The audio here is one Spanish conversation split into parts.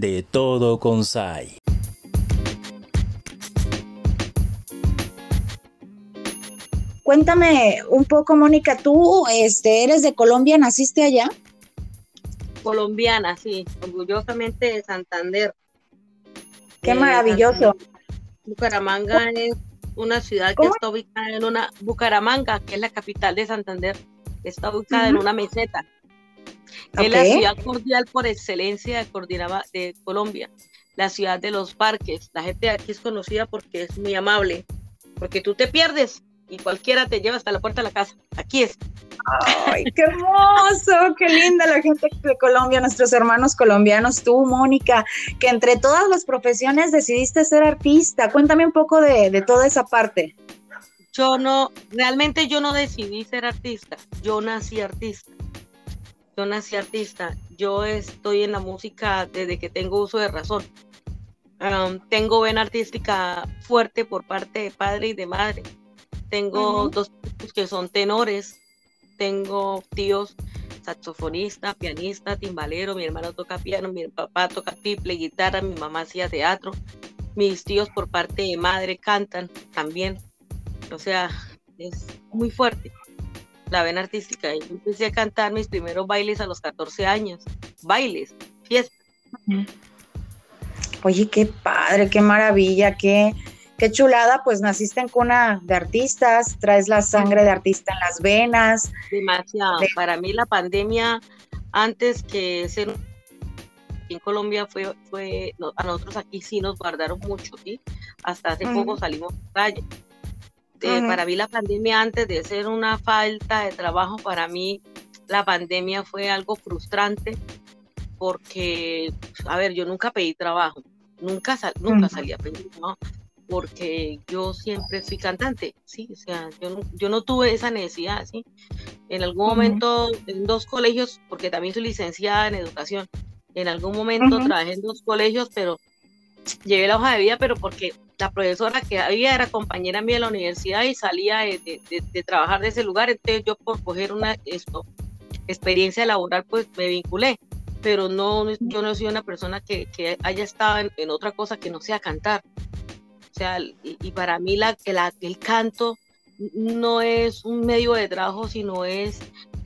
de todo con SAI. Cuéntame un poco, Mónica, tú este, eres de Colombia, ¿naciste allá? Colombiana, sí, orgullosamente de Santander. Qué maravilloso. Bucaramanga es una ciudad que está ubicada en una, Bucaramanga, que es la capital de Santander, está ubicada en una meseta. Es la ciudad cordial por excelencia de, de Colombia, la ciudad de los parques. La gente aquí es conocida porque es muy amable, porque tú te pierdes y cualquiera te lleva hasta la puerta de la casa. Aquí es. ¡Ay, qué hermoso! ¡Qué linda la gente de Colombia, nuestros hermanos colombianos! Tú, Mónica, que entre todas las profesiones decidiste ser artista. Cuéntame un poco de, de toda esa parte. Yo no, realmente yo no decidí ser artista, yo nací artista. Yo nací artista, yo estoy en la música desde que tengo uso de razón. tengo vena artística fuerte por parte de padre y de madre. Tengo dos tíos que son tenores, tengo tíos saxofonista, pianista, timbalero, mi hermano toca piano, mi papá toca triple, guitarra, mi mamá hacía teatro, mis tíos por parte de madre cantan también. O sea, es muy fuerte la vena artística. Yo empecé a cantar mis primeros bailes a los 14 años, bailes, fiestas. Oye, qué padre, qué maravilla, qué, qué chulada, pues naciste en cuna de artistas, traes la sangre de artista en las venas. Demasiado. Para mí la pandemia, antes que ser en Colombia fue, fue a nosotros aquí sí nos guardaron mucho, ¿sí? Hasta hace poco salimos a calle. Eh, para mí la pandemia, antes de ser una falta de trabajo, para mí la pandemia fue algo frustrante porque, a ver, yo nunca pedí trabajo, nunca, nunca salí a pedir trabajo porque yo siempre fui cantante, sí, o sea, yo no, yo no tuve esa necesidad, sí. En algún momento, en dos colegios, porque también soy licenciada en educación, en algún momento trabajé en dos colegios, pero llevé la hoja de vida, pero porque la profesora que había era compañera mía de la universidad y salía de, de, trabajar de ese lugar, entonces yo por coger una esto, experiencia laboral, pues me vinculé, pero no, yo no soy una persona que, que haya estado en, otra cosa que no sea cantar sea, y, para mí la, la, el canto no es un medio de trabajo, sino es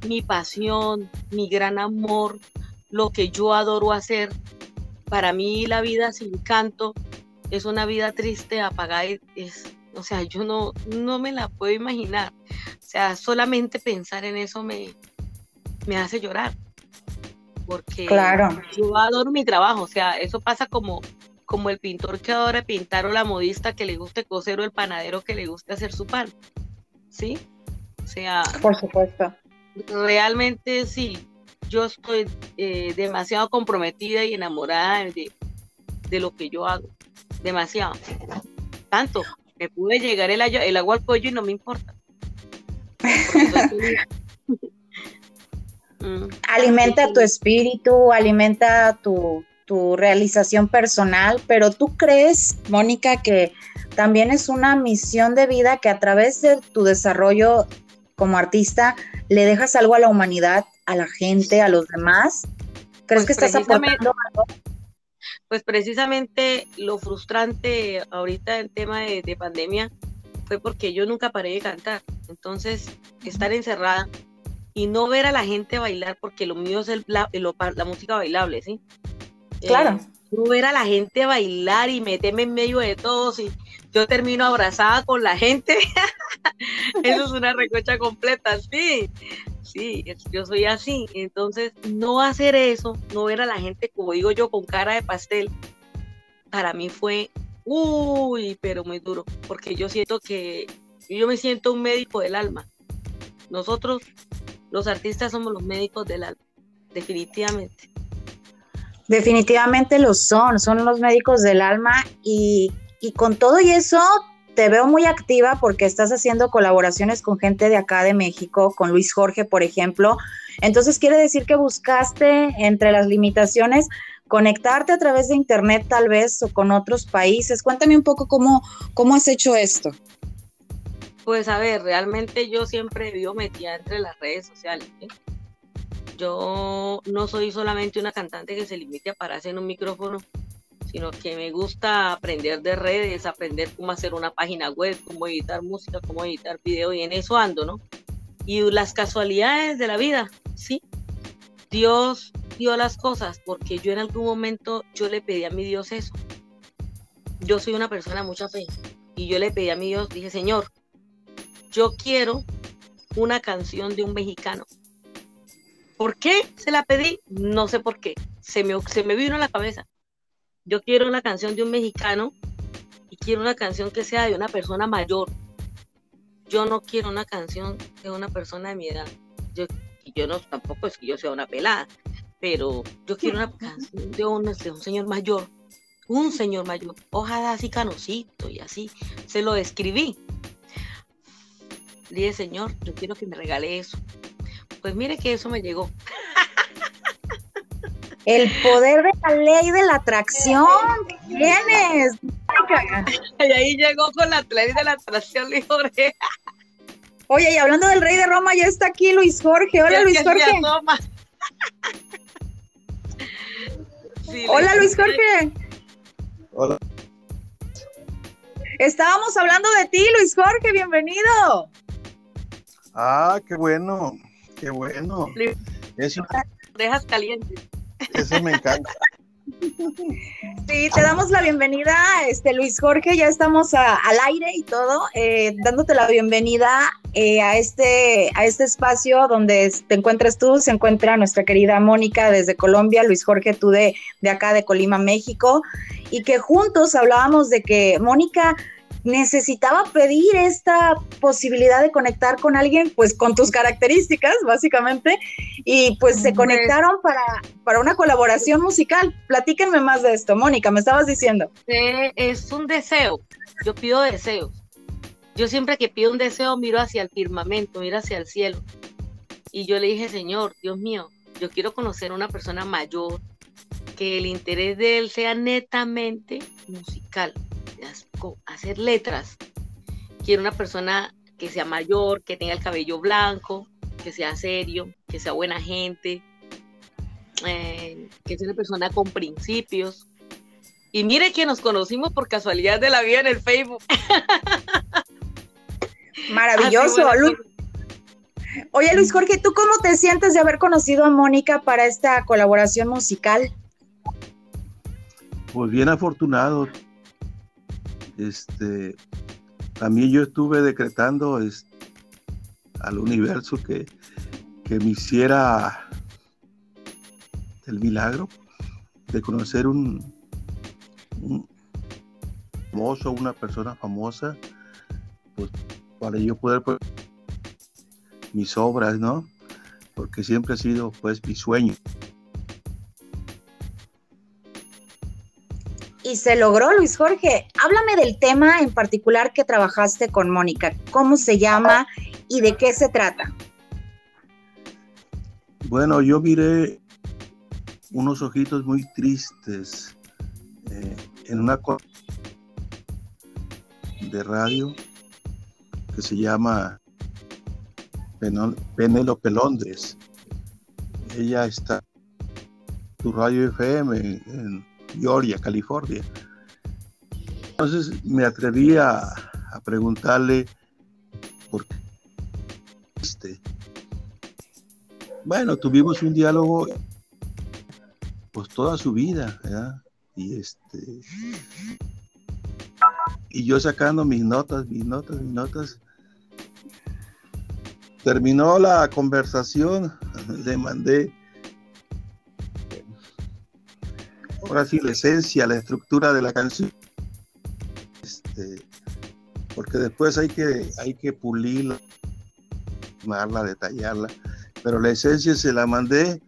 mi pasión, mi gran amor, lo que yo adoro hacer. Para mí la vida sin canto es una vida triste, apagada, es, o sea, yo no, no me la puedo imaginar. O sea, solamente pensar en eso me, me hace llorar. Porque claro. yo adoro mi trabajo, o sea, eso pasa como, como el pintor que adora pintar o la modista que le guste coser o el panadero que le guste hacer su pan. ¿Sí? O sea. Por supuesto. Realmente sí. Yo estoy eh, demasiado comprometida y enamorada de, de, lo que yo hago. Demasiado. Tanto me pude llegar el, el agua al cuello y no me importa. Mm. alimenta tu espíritu, alimenta tu, tu realización personal, pero tú crees, Mónica, que también es una misión de vida que a través de tu desarrollo como artista le dejas algo a la humanidad, a la gente, a los demás. ¿Crees pues que estás aportando algo? Pues precisamente lo frustrante ahorita en tema de, pandemia fue porque yo nunca paré de cantar. Entonces, estar encerrada y no ver a la gente bailar, porque lo mío es el, la música bailable, ¿sí? Claro. Eh, ver a la gente bailar y meterme en medio de todos y yo termino abrazada con la gente. Eso es una recocha completa, sí. Sí, yo soy así. Entonces, no hacer eso, no ver a la gente, como digo yo, con cara de pastel, para mí fue, uy, pero muy duro, porque yo siento que yo me siento un médico del alma. Nosotros, los artistas, somos los médicos del alma, definitivamente. Definitivamente lo son, son los médicos del alma y, con todo y eso te veo muy activa porque estás haciendo colaboraciones con gente de acá de México, con Luis Jorge, por ejemplo. Entonces quiere decir que buscaste entre las limitaciones conectarte a través de internet tal vez o con otros países. Cuéntame un poco cómo, cómo has hecho esto. Pues a ver, realmente yo siempre vivo metida entre las redes sociales. Yo no soy solamente una cantante que se limite a pararse en un micrófono, sino que me gusta aprender de redes, aprender cómo hacer una página web, cómo editar música, cómo editar video, y en eso ando, ¿no? Y las casualidades de la vida, sí. Dios dio las cosas porque yo en algún momento yo le pedí a mi Dios eso. Yo soy una persona de mucha fe y yo le pedí a mi Dios, dije, Señor, yo quiero una canción de un mexicano. ¿Por qué se la pedí? No sé por qué. Se me, se me vino a la cabeza. Yo quiero una canción de un mexicano y quiero una canción que sea de una persona mayor. Yo no quiero una canción de una persona de mi edad. Yo, yo no, tampoco es que yo sea una pelada, pero yo quiero una canción de un, de un señor mayor. Un señor mayor. Ojalá así canosito y así. Se lo escribí dije, Señor, yo quiero que me regale eso. Pues mire que eso me llegó. El poder de la ley de la atracción. ¿Tienes? Y ahí llegó con la ley de la atracción, Luis Jorge. Oye, y hablando del rey de Roma, ya está aquí Luis Jorge. Hola, Luis Jorge. Hola, Luis Jorge. Hola. Estábamos hablando de ti, Luis Jorge, bienvenido. Ah, qué bueno, qué bueno. Eso, Dejas caliente. Eso me encanta. Sí, te damos la bienvenida, este Luis Jorge, ya estamos al aire y todo, eh, dándote la bienvenida eh, a, este, a este espacio donde te encuentras tú, se encuentra nuestra querida Mónica desde Colombia, Luis Jorge, tú de, de acá de Colima, México, y que juntos hablábamos de que Mónica necesitaba pedir esta posibilidad de conectar con alguien, pues con tus características, básicamente, y pues se conectaron para, para una colaboración musical. Platíquenme más de esto, Mónica, me estabas diciendo. Es un deseo, yo pido deseos. Yo siempre que pido un deseo miro hacia el firmamento, miro hacia el cielo. Y yo le dije, Señor, Dios mío, yo quiero conocer a una persona mayor, que el interés de él sea netamente musical hacer letras. Quiero una persona que sea mayor, que tenga el cabello blanco, que sea serio, que sea buena gente, eh, que sea una persona con principios. Y mire que nos conocimos por casualidad de la vida en el Facebook. Maravilloso. Oye, Luis Jorge, ¿tú cómo te sientes de haber conocido a Mónica para esta colaboración musical? Pues bien afortunado este, también yo estuve decretando al universo que, me hiciera el milagro de conocer un, un famoso, una persona famosa, pues para yo poder pues, mis obras, ¿no? Porque siempre ha sido pues mi sueño. Se logró, Luis Jorge. Háblame del tema en particular que trabajaste con Mónica. ¿Cómo se llama y de qué se trata? Bueno, yo miré unos ojitos muy tristes eh, en una de radio que se llama Penélope Londres. Ella está tu radio FM en Georgia, California. Entonces me atreví a, preguntarle por qué. Este, bueno, tuvimos un diálogo pues toda su vida, Y este y yo sacando mis notas, mis notas, mis notas. Terminó la conversación, le mandé ahora sí, la esencia, la estructura de la canción. Este, porque después hay que, hay que pulirla, detallarla. Pero la esencia se la mandé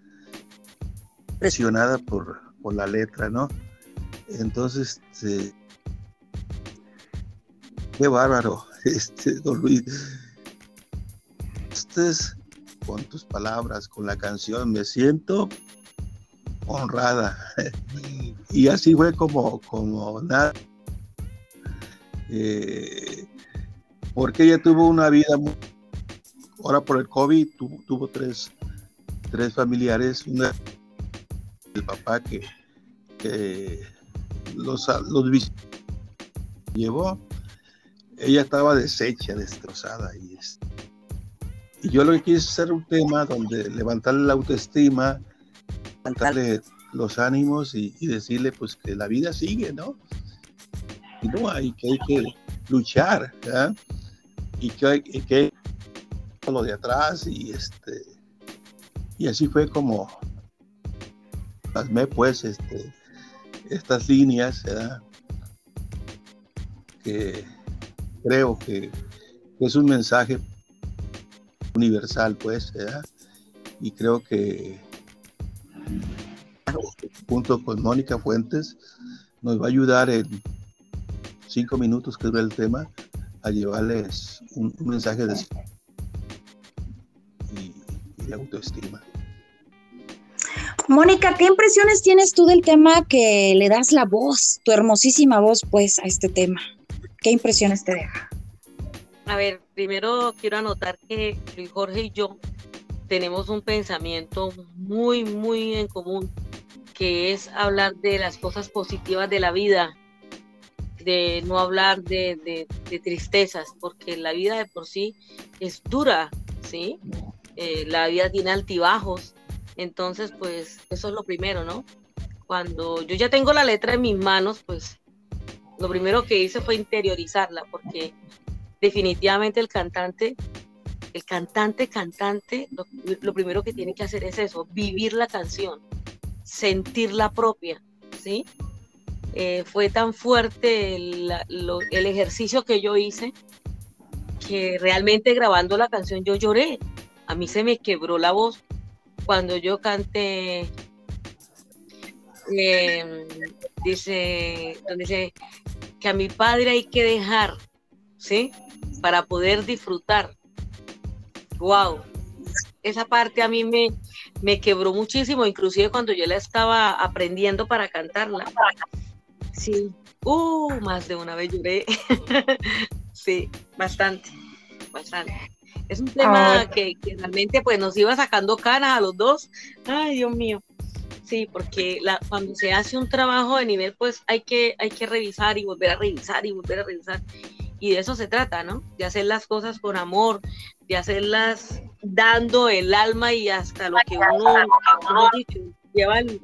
presionada por, por la letra, ¿no? Entonces, este, qué bárbaro, este, don Luis. Ustedes, con tus palabras, con la canción, me siento honrada. y así fue como, como nada. Eh, porque ella tuvo una vida, ahora por el COVID tuvo, tres, tres familiares, una el papá que, los, los llevó, ella estaba deshecha, destrozada. Y, y yo lo que quise hacer un tema donde levantarle la autoestima, levantarle los ánimos y, decirle pues que la vida sigue, ¿no? Y no hay que, hay que luchar, Y que hay que lo de atrás y este y así fue como plasmé pues este estas líneas que creo que, es un mensaje universal pues y creo que junto con Mónica Fuentes nos va a ayudar en cinco minutos que dura el tema a llevarles un, mensaje de y, autoestima. Mónica, ¿qué impresiones tienes tú del tema que le das la voz, tu hermosísima voz, pues, a este tema? ¿Qué impresiones te deja? A ver, primero quiero anotar que Luis Jorge y yo tenemos un pensamiento muy, muy en común, que es hablar de las cosas positivas de la vida, de no hablar de, tristezas, porque la vida de por sí es dura, ¿sí? Eh, la vida tiene altibajos, entonces pues eso es lo primero, ¿no? Cuando yo ya tengo la letra en mis manos, pues lo primero que hice fue interiorizarla, porque definitivamente el cantante, el cantante, cantante, lo, primero que tiene que hacer es eso, vivir la canción, sentirla propia, ¿sí? Eh, fue tan fuerte el, el ejercicio que yo hice que realmente grabando la canción yo lloré. A mí se me quebró la voz cuando yo canté em, dice, donde dice que a mi padre hay que dejar, ¿sí? Para poder disfrutar. Wow. Esa parte a mí me, me quebró muchísimo, inclusive cuando yo la estaba aprendiendo para cantarla. Sí. Uh, más de una vez lloré. sí, bastante, bastante. Es un tema que, realmente pues nos iba sacando canas a los dos. Ay, Dios mío. Sí, porque la, cuando se hace un trabajo de nivel, pues hay que, hay que revisar y volver a revisar y volver a revisar. Y de eso se trata, ¿no? De hacer las cosas con amor, de hacerlas dando el alma y hasta lo que uno, lleva en,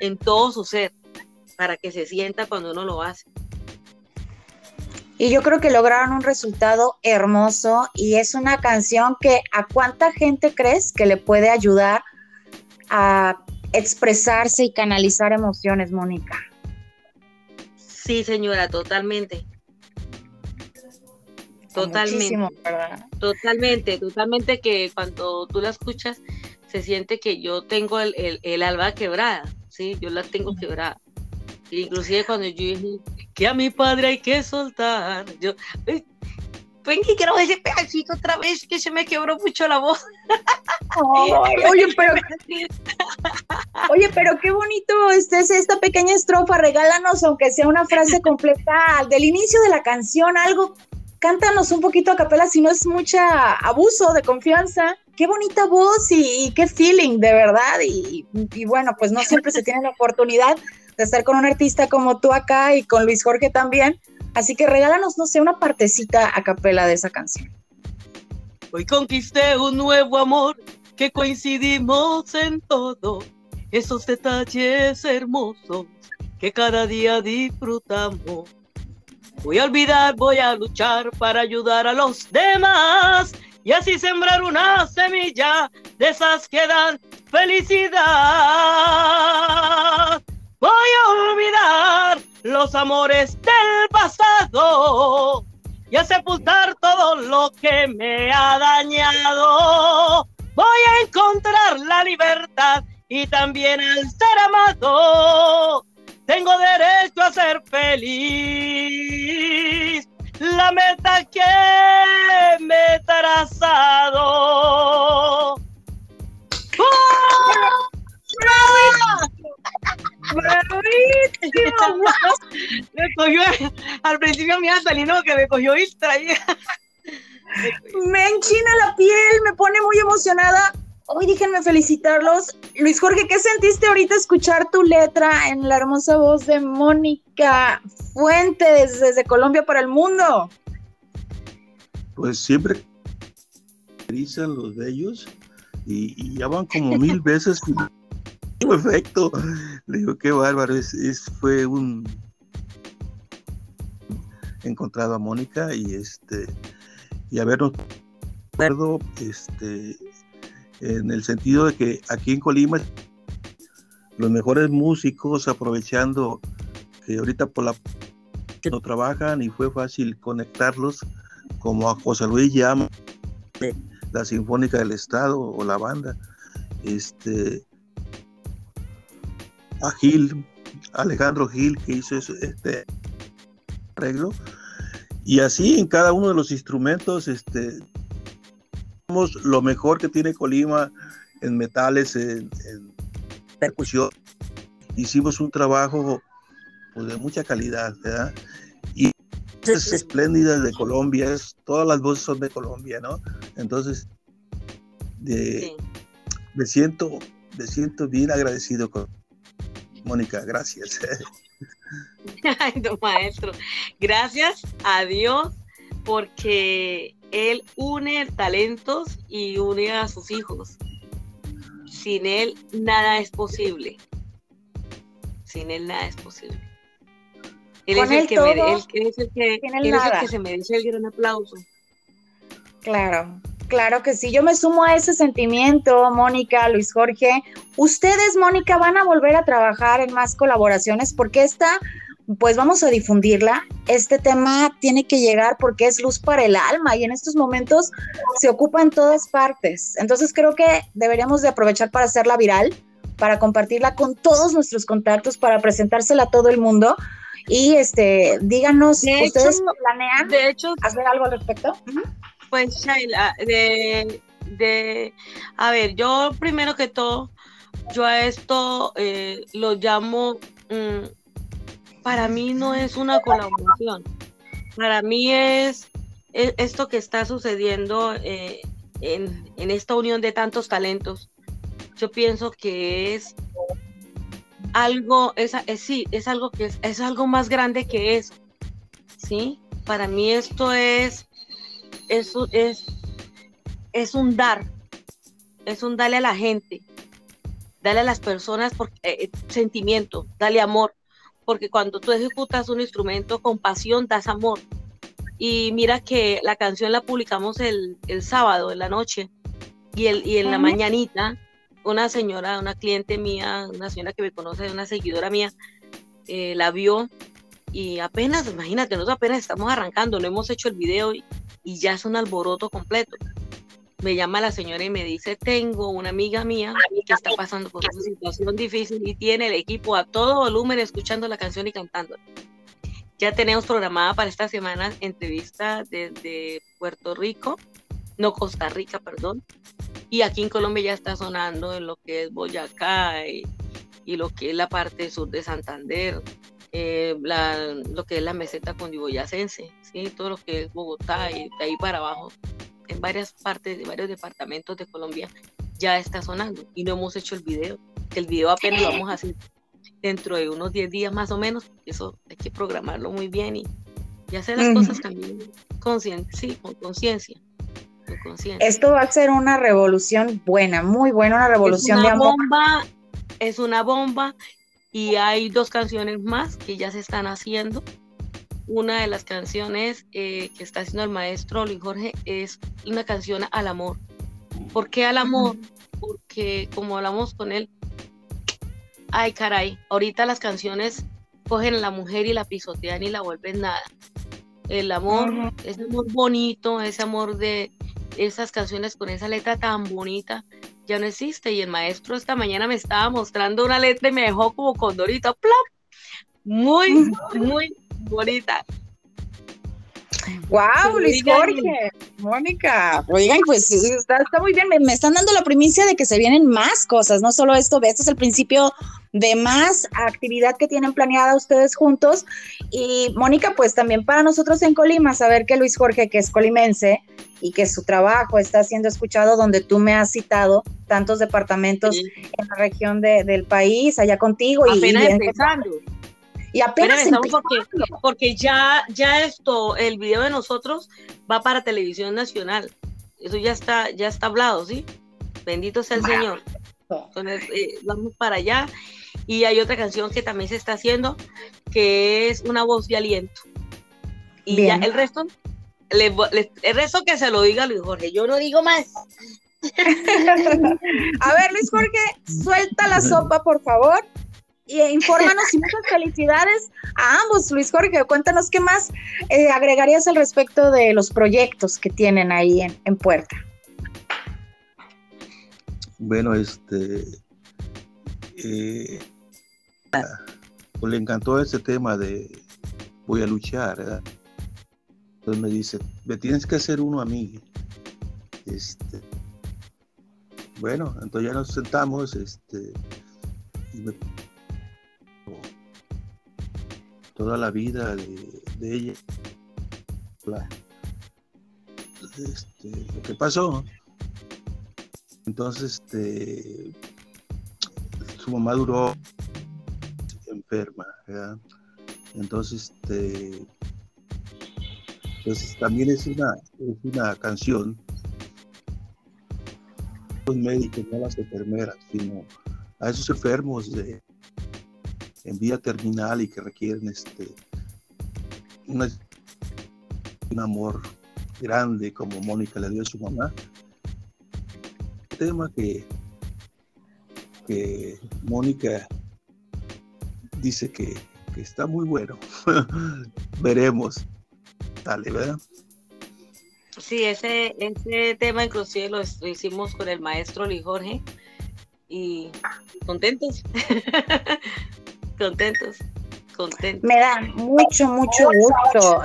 en todo su ser, para que se sienta cuando uno lo hace. Y yo creo que lograron un resultado hermoso y es una canción que a cuánta gente crees que le puede ayudar a expresarse y canalizar emociones, Mónica. Sí, señora, totalmente. Totalmente. Totalmente, totalmente que cuando tú la escuchas se siente que yo tengo el, el, alba quebrada, sí, yo la tengo quebrada. Inclusive cuando yo dije, que a mi padre hay que soltar. Yo, ven que quiero ese pedacito otra vez que se me quebró mucho la voz. oye, pero Oye, pero qué bonito este, es esta pequeña estrofa. Regálanos, aunque sea una frase completa del inicio de la canción, algo. Cántanos un poquito a capela, si no es mucha abuso de confianza. Qué bonita voz y, qué feeling, de verdad. y, bueno, pues no siempre se tiene la oportunidad de estar con un artista como tú acá y con Luis Jorge también. Así que regálanos, no sé, una partecita a capela de esa canción. Hoy conquisté un nuevo amor que coincidimos en todo, esos detalles hermosos que cada día disfrutamos. Voy a olvidar, voy a luchar para ayudar a los demás y así sembrar una semilla de esas que dan felicidad. Voy a olvidar los amores del pasado y a sepultar todo lo que me ha dañado. Voy a encontrar la libertad y también al ser amado. Tengo derecho a ser feliz. La meta que me he trazado. me cogió, al principio me iba saliendo que me cogió distraída. Me enchina la piel, me pone muy emocionada. Hoy déjenme felicitarlos. Luis Jorge, ¿qué sentiste ahorita escuchar tu letra en la hermosa voz de Mónica Fuentes desde Colombia para el mundo? Pues siempre dicen los de ellos y, ya van como mil veces perfecto. Le digo, qué bárbaro, es, fue un encontrado a Mónica y este y habernos este en el sentido de que aquí en Colima los mejores músicos aprovechando que ahorita por la no trabajan y fue fácil conectarlos como a José Luis Llama la Sinfónica del Estado o la banda este a Gil Alejandro Gil que hizo este arreglo. Y así en cada uno de los instrumentos este lo mejor que tiene Colima en metales, en, percusión. Hicimos un trabajo pues, de mucha calidad, ¿verdad? Y es espléndida de Colombia, es, todas las voces son de Colombia, ¿no? Entonces, me, siento, me siento bien agradecido con Mónica, gracias. Ay, maestro, gracias a Dios porque él une talentos y une a sus hijos. Sin él nada es posible. Sin él nada es posible. Él es el, que se merece el gran aplauso. Claro, claro que sí. Yo me sumo a ese sentimiento, Mónica, Luis Jorge. Ustedes, Mónica, van a volver a trabajar en más colaboraciones porque esta pues vamos a difundirla. Este tema tiene que llegar porque es luz para el alma y en estos momentos se ocupa en todas partes. Entonces creo que deberíamos de aprovechar para hacerla viral, para compartirla con todos nuestros contactos, para presentársela a todo el mundo. Y este, díganos, ¿ustedes planean de hecho, hacer algo al respecto? Pues Shaila, de, de, a ver, yo primero que todo, yo a esto eh, lo llamo mm, para mí no es una colaboración. Para mí es, esto que está sucediendo eh, en, esta unión de tantos talentos. Yo pienso que es algo, es, sí, es algo que es, es algo más grande que eso. ¿sí? Para mí esto es, es, es, es un dar, es un darle a la gente, darle a las personas por, eh, eh, sentimiento, darle amor porque cuando tú ejecutas un instrumento con pasión, das amor. Y mira que la canción la publicamos el, sábado en la noche y, el, y en la mañanita una señora, una cliente mía, una señora que me conoce, una seguidora mía, eh, la vio y apenas, imagínate, nosotros apenas estamos arrancando, no hemos hecho el video y, y ya es un alboroto completo me llama la señora y me dice, tengo una amiga mía que está pasando por una situación difícil y tiene el equipo a todo volumen escuchando la canción y cantando. Ya tenemos programada para esta semana entrevista desde Puerto Rico, no Costa Rica, perdón. Y aquí en Colombia ya está sonando en lo que es Boyacá y, lo que es la parte sur de Santander, eh, lo que es la meseta condiboyacense, ¿sí? todo lo que es Bogotá y de ahí para abajo en varias partes de varios departamentos de Colombia ya está sonando y no hemos hecho el video. El video apenas lo vamos a hacer dentro de unos 10 días más o menos. Eso hay que programarlo muy bien y, hacer las cosas también sí, con conciencia. Esto va a ser una revolución buena, muy buena, una revolución de amor. Bomba, es una bomba y hay dos canciones más que ya se están haciendo una de las canciones eh, que está haciendo el maestro Luis Jorge es una canción al amor. ¿Por qué al amor? Porque como hablamos con él, ay caray, ahorita las canciones cogen a la mujer y la pisotean y la vuelven nada. El amor, ese amor bonito, ese amor de esas canciones con esa letra tan bonita, ya no existe. Y el maestro esta mañana me estaba mostrando una letra y me dejó como condorito, ¡plop! Muy, muy bonita. Wow, Luis Jorge, Mónica, oigan, pues está, muy bien, me, están dando la primicia de que se vienen más cosas, no solo esto, esto es el principio de más actividad que tienen planeada ustedes juntos. Y Mónica, pues también para nosotros en Colima, saber que Luis Jorge, que es colimense y que su trabajo está siendo escuchado donde tú me has citado tantos departamentos en la región del país, allá contigo. Apenas y, empezando. Y apenas porque, porque ya, ya esto, el video de nosotros va para televisión nacional. Eso ya está, ya está hablado, ¿sí? Bendito sea el Señor. Entonces, eh, vamos para allá. Y hay otra canción que también se está haciendo, que es una voz de aliento. Y ya el resto, el resto que se lo diga Luis Jorge. Yo no digo más. A ver, Luis Jorge, suelta la sopa, por favor. Y infórmanos y muchas felicidades a ambos, Luis Jorge. Cuéntanos qué más eh, agregarías al respecto de los proyectos que tienen ahí en, en puerta. Bueno, este, eh, pues le encantó ese tema de voy a luchar, ¿verdad? Entonces me dice, me tienes que hacer uno a mí. Este, bueno, entonces ya nos sentamos, este, toda la vida de, ella, este, lo que pasó, entonces, este, su mamá duró enferma. Entonces, este, pues también es una, es una canción, los médicos, no las enfermeras, sino a esos enfermos de, en vía terminal y que requieren este, un amor grande como Mónica le dio a su mamá tema que, que Mónica dice que, está muy bueno. Veremos. Dale, ¿verdad? Sí, ese, ese tema inclusive lo, hicimos con el maestro Luis Jorge y contentos. contentos. Contentos. Me da mucho, mucho gusto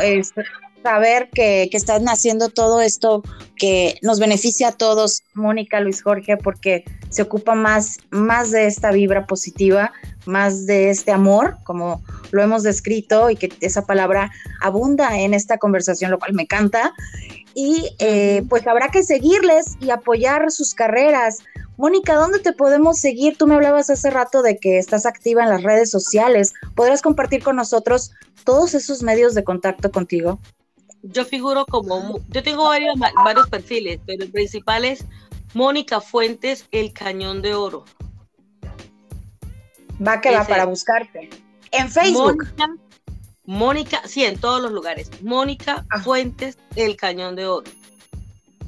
saber que, que están haciendo todo esto que nos beneficia a todos, Mónica, Luis Jorge, porque se ocupa más, más de esta vibra positiva, más de este amor, como lo hemos descrito, y que esa palabra abunda en esta conversación, lo cual me encanta. Y eh, pues habrá que seguirles y apoyar sus carreras. Mónica, ¿dónde te podemos seguir? Tú me hablabas hace rato de que estás activa en las redes sociales. ¿Podrás compartir con nosotros todos esos medios de contacto contigo? yo figuro como, yo tengo varios, varios perfiles, pero el principal es Mónica Fuentes, El Cañón de Oro. Va que va para buscarte. En Facebook. Mónica, sí, en todos los lugares. Mónica ah. Fuentes, El Cañón de Oro.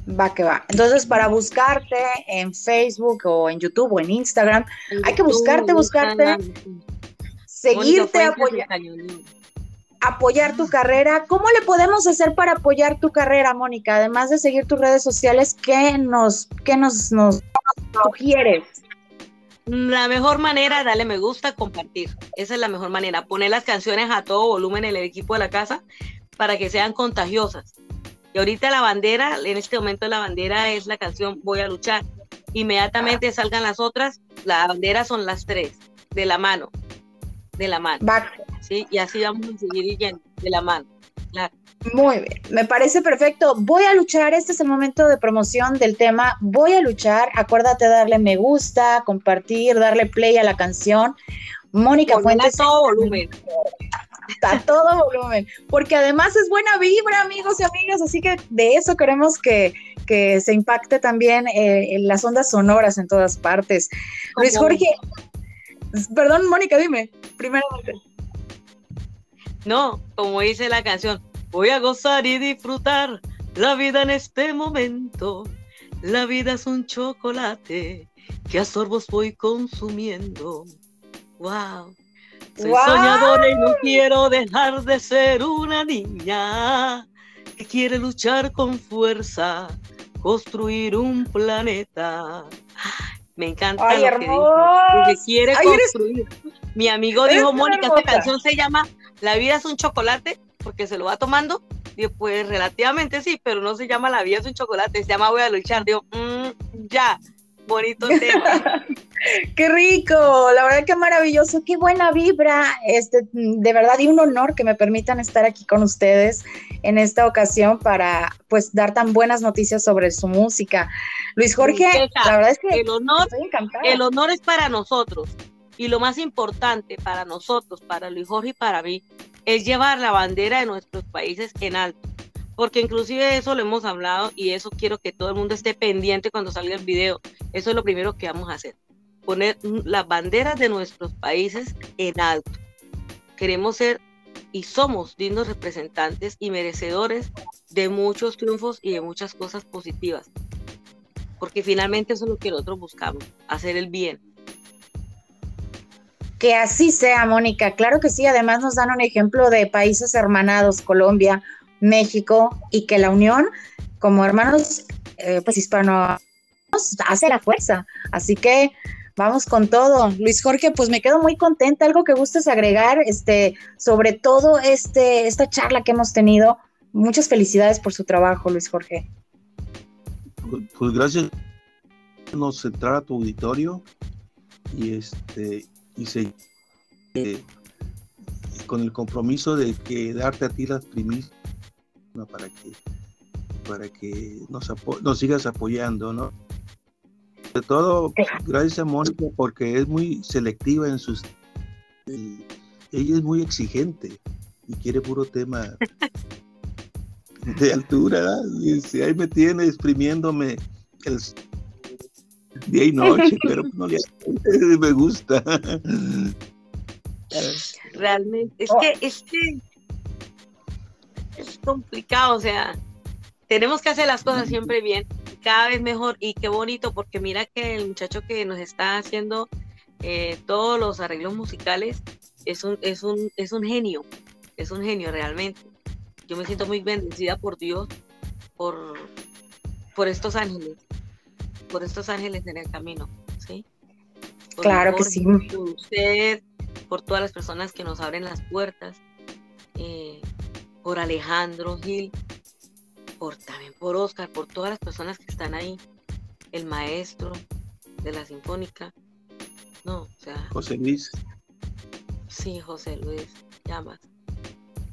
Va que va. Entonces, para buscarte en Facebook o en YouTube o en Instagram, hay que buscarte, buscarte, seguirte, apoyar apoyar tu carrera. ¿Cómo le podemos hacer para apoyar tu carrera, Mónica? Además de seguir tus redes sociales, ¿qué nos, qué nos, nos sugieres? La mejor manera, darle me gusta, compartir. Esa es la mejor manera. Poner las canciones a todo volumen en el equipo de la casa para que sean contagiosas. Y ahorita la bandera, en este momento la bandera es la canción Voy a luchar. Inmediatamente salgan las otras, la bandera son las tres, de la mano, de la mano. ¿sí? Y así vamos a seguir yendo de la mano. Muy bien, me parece perfecto. Voy a luchar, este es el momento de promoción del tema. Voy a luchar, acuérdate darle me gusta, compartir, darle play a la canción. Mónica Fuentes. A todo volumen. A todo volumen, porque además es buena vibra, amigos y amigas, así que de eso queremos que, que se impacte también eh, en las ondas sonoras en todas partes. Luis Jorge, perdón, Mónica, dime, primero. No, como dice la canción, voy a gozar y disfrutar la vida en este momento. La vida es un chocolate que a sorbos voy consumiendo. Wow. Soy soñadora y no quiero dejar de ser una niña que quiere luchar con fuerza, construir un planeta. Me encanta lo que quiere construir. Mi amigo dijo, Mónica, esta canción se llama La vida es un chocolate, porque se lo va tomando. Digo, pues relativamente sí, pero no se llama La vida es un chocolate, se llama Voy a luchar. Digo, mm, ya, bonito tema. qué rico, la verdad que maravilloso, qué buena vibra, este, de verdad y un honor que me permitan estar aquí con ustedes en esta ocasión para pues dar tan buenas noticias sobre su música. Luis Jorge, la verdad es que el honor, el honor es para nosotros y lo más importante para nosotros, para Luis Jorge y para mí, es llevar la bandera de nuestros países en alto porque inclusive eso lo hemos hablado y eso quiero que todo el mundo esté pendiente cuando salga el video. Eso es lo primero que vamos a hacer, poner las banderas de nuestros países en alto. Queremos ser y somos dignos representantes y merecedores de muchos triunfos y de muchas cosas positivas, porque finalmente eso es lo que nosotros buscamos, hacer el bien. Que así sea, Mónica. Claro que sí. Además nos dan un ejemplo de países hermanados, Colombia, México y que la unión como hermanos eh, pues hispanos hace la fuerza. Así que vamos con todo. Luis Jorge, pues me quedo muy contenta. Algo que gustes agregar, este, sobre todo este, esta charla que hemos tenido. Muchas felicidades por su trabajo, Luis Jorge. Pues, pues gracias nos centrar a tu auditorio y este y se eh, con el compromiso de que darte a ti las primicias para que, para que nos, nos sigas apoyando, ¿no? Sobre todo, gracias a Mónica, porque es muy selectiva en sus... ella es muy exigente y quiere puro tema de altura, y si ahí me tiene exprimiéndome el día y noche, pero no le me gusta. Realmente, es que, es que es complicado, o sea, tenemos que hacer las cosas siempre bien, cada vez mejor y qué bonito, porque mira que el muchacho que nos está haciendo eh, todos los arreglos musicales es un, es, un, es un genio, es un genio realmente. Yo me siento muy bendecida por Dios, por, por estos ángeles, por estos ángeles en el camino, ¿sí? claro que sí. Por usted, por todas las personas que nos abren las puertas. Eh, por Alejandro Gil, por también por Oscar, por todas las personas que están ahí, el maestro de la Sinfónica. No, o sea. José Luis. Sí, José Luis Llamas.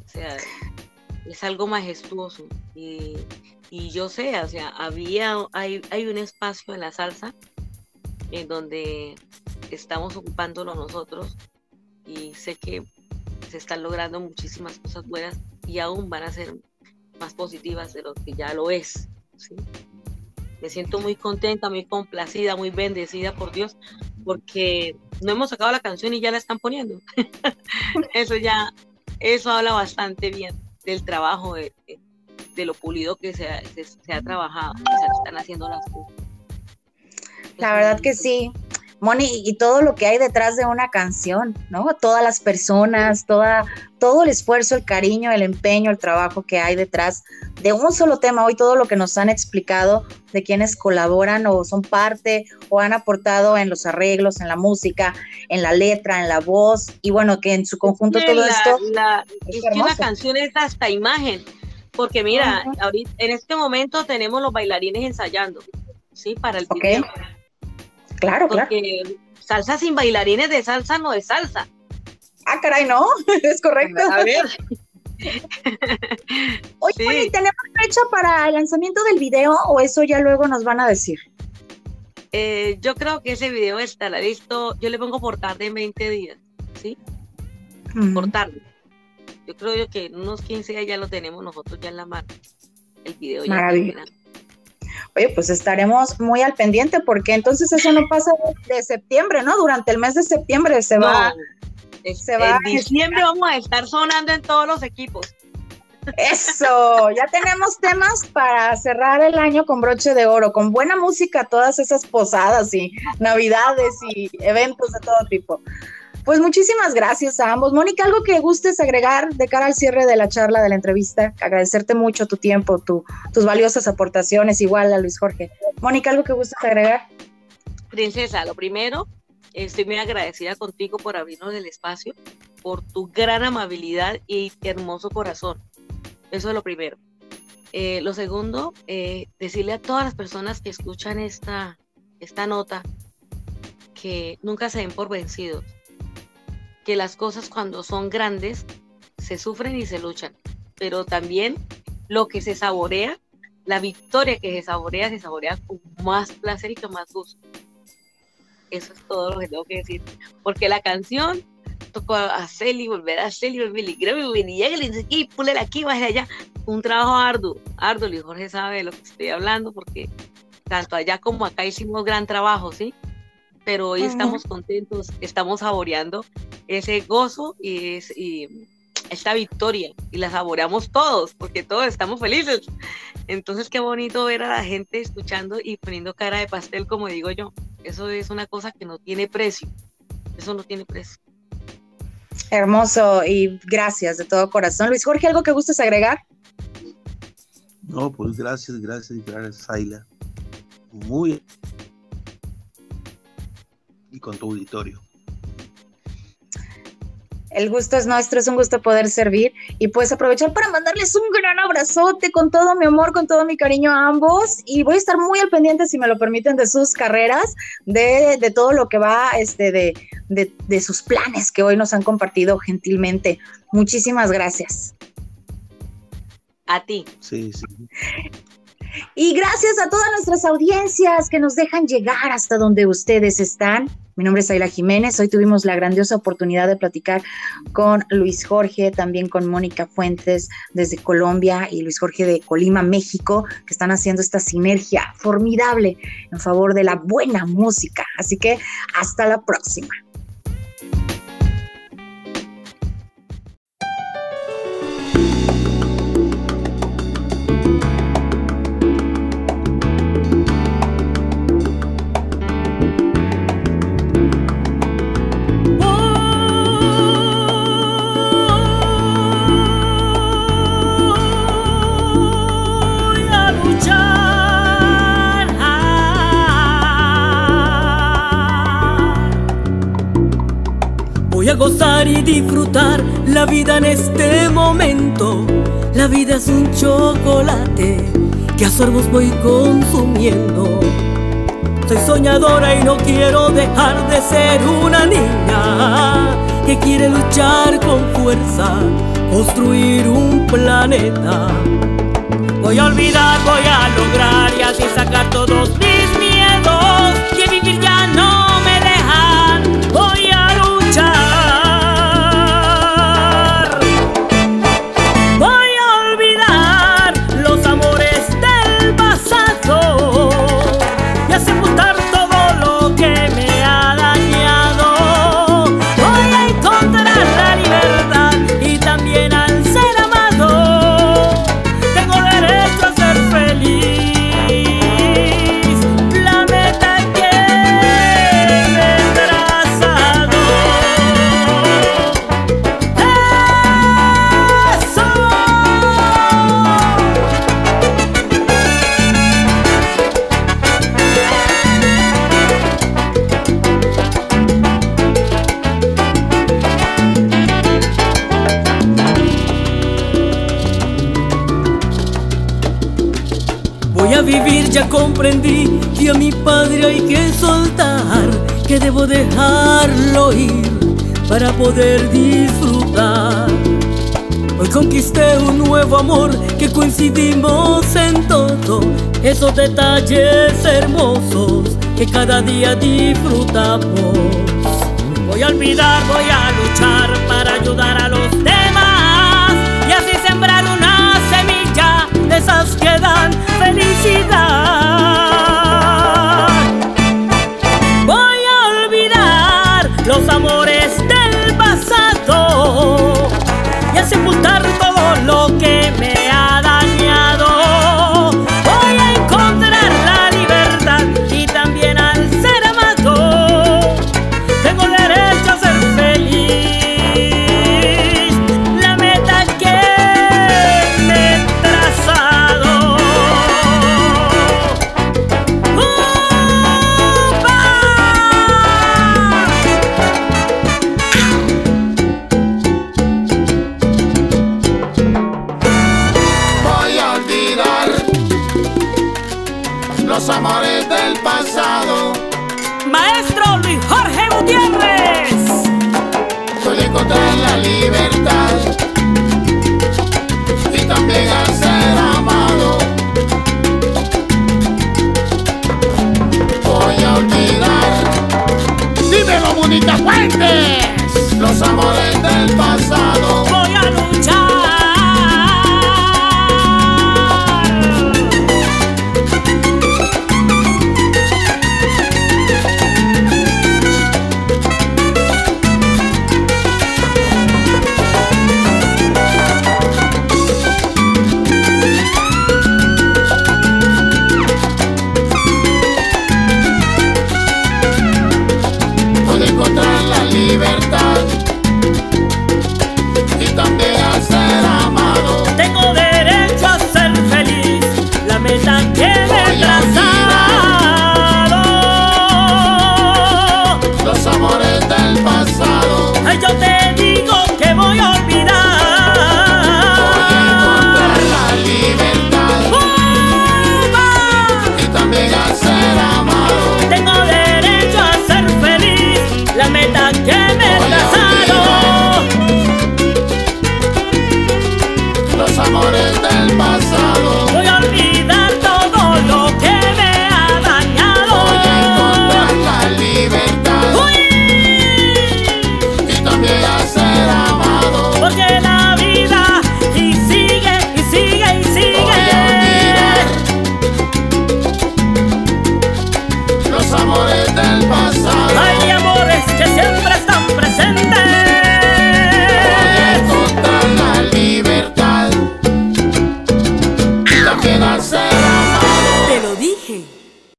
O sea, es algo majestuoso. Y, yo sé, o sea, había, hay, hay un espacio en la salsa en donde estamos ocupándolo nosotros y sé que se están logrando muchísimas cosas buenas y aún van a ser más positivas de lo que ya lo es. Me siento muy contenta, muy complacida, muy bendecida por Dios, porque no hemos sacado la canción y ya la están poniendo. eso ya, eso habla bastante bien del trabajo, de, lo pulido que se ha, se, ha trabajado, se están haciendo las cosas. La verdad que sí. Moni, y todo lo que hay detrás de una canción, ¿no? Todas las personas, toda, todo el esfuerzo, el cariño, el empeño, el trabajo que hay detrás de un solo tema. Hoy todo lo que nos han explicado de quienes colaboran o son parte o han aportado en los arreglos, en la música, en la letra, en la voz, y bueno, que en su conjunto todo esto. es, que una canción es hasta imagen, porque mira, ahorita, en este momento tenemos los bailarines ensayando, ¿sí? Para el video. Claro, Porque salsa sin bailarines de salsa no es salsa. Ah, caray, no, es correcto. A ver. Oye, ¿tenemos fecha para el lanzamiento del video o eso ya luego nos van a decir? Eh, yo creo que ese video estará listo, yo le pongo por tarde en 20 días, ¿sí? Por tarde. Yo creo que en unos 15 días ya lo tenemos nosotros ya en la mano. El video ya. Maravilloso oye, pues estaremos muy al pendiente porque entonces eso no pasa de, septiembre, ¿no? Durante el mes de septiembre se va. Se va en diciembre vamos a estar sonando en todos los equipos. Eso, ya tenemos temas para cerrar el año con broche de oro, con buena música, todas esas posadas y navidades y eventos de todo tipo. Pues muchísimas gracias a ambos. Mónica, algo que gustes agregar de cara al cierre de la charla, de la entrevista. Agradecerte mucho tu tiempo, tus valiosas aportaciones, igual a Luis Jorge. Mónica, algo que gustes agregar. Princesa, lo primero, estoy muy agradecida contigo por abrirnos el espacio, por tu gran amabilidad y hermoso corazón. Eso es lo primero. Eh, lo segundo, eh, decirle a todas las personas que escuchan esta, esta nota que nunca se den por vencidos, que las cosas cuando son grandes se sufren y se luchan, pero también lo que se saborea, la victoria que se saborea, se saborea con más placer y con más gusto. Eso es todo lo que tengo que decir, porque la canción tocó hacer y volver a y volver y y aquí, puler aquí, baje allá. Un trabajo arduo, arduo, y Jorge sabe de lo que estoy hablando, porque tanto allá como acá hicimos gran trabajo, ¿sí? Pero hoy estamos contentos, estamos saboreando ese gozo y, esta victoria y la saboreamos todos, porque todos estamos felices. Entonces, qué bonito ver a la gente escuchando y poniendo cara de pastel, como digo yo. Eso es una cosa que no tiene precio. Eso no tiene precio. Hermoso y gracias de todo corazón. Luis Jorge, ¿algo que gustes agregar? No, pues gracias, gracias, gracias, Ayla muy y con tu auditorio. El gusto es nuestro, es un gusto poder servir y pues aprovechar para mandarles un gran abrazote con todo mi amor, con todo mi cariño a ambos y voy a estar muy al pendiente, si me lo permiten, de sus carreras, de, de todo lo que va, este, de, de, de sus planes que hoy nos han compartido gentilmente. Muchísimas gracias. A ti. Sí, sí. Y gracias a todas nuestras audiencias que nos dejan llegar hasta donde ustedes están. Mi nombre es Ayla Jiménez. Hoy tuvimos la grandiosa oportunidad de platicar con Luis Jorge, también con Mónica Fuentes desde Colombia y Luis Jorge de Colima, México, que están haciendo esta sinergia formidable en favor de la buena música. Así que hasta la próxima. Gozar y disfrutar la vida en este momento. La vida es un chocolate que a sorbos voy consumiendo. Soy soñadora y no quiero dejar de ser una niña que quiere luchar con fuerza, construir un planeta. Voy a olvidar, voy a lograr y así sacar todos comprendí que a mi padre hay que soltar, que debo dejarlo ir para poder disfrutar. Hoy conquisté un nuevo amor que coincidimos en todo, esos detalles hermosos que cada día disfrutamos. Voy a olvidar, voy a luchar para ayudar a los demás y así sembrar una semilla de esas que dan felicidad.